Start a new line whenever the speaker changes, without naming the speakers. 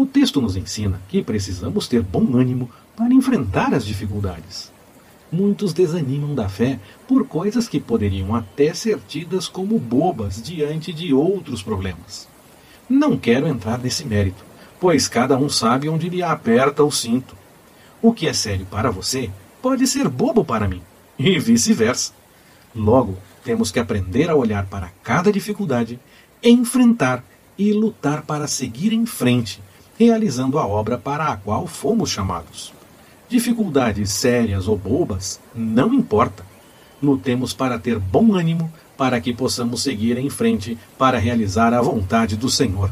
O texto nos ensina que precisamos ter bom ânimo para enfrentar as dificuldades. Muitos desanimam da fé por coisas que poderiam até ser tidas como bobas diante de outros problemas. Não quero entrar nesse mérito, pois cada um sabe onde lhe aperta o cinto. O que é sério para você pode ser bobo para mim, e vice-versa. Logo, temos que aprender a olhar para cada dificuldade, enfrentar e lutar para seguir em frente, realizando a obra para a qual fomos chamados. Dificuldades sérias ou bobas, não importa. Lutemos para ter bom ânimo para que possamos seguir em frente para realizar a vontade do Senhor.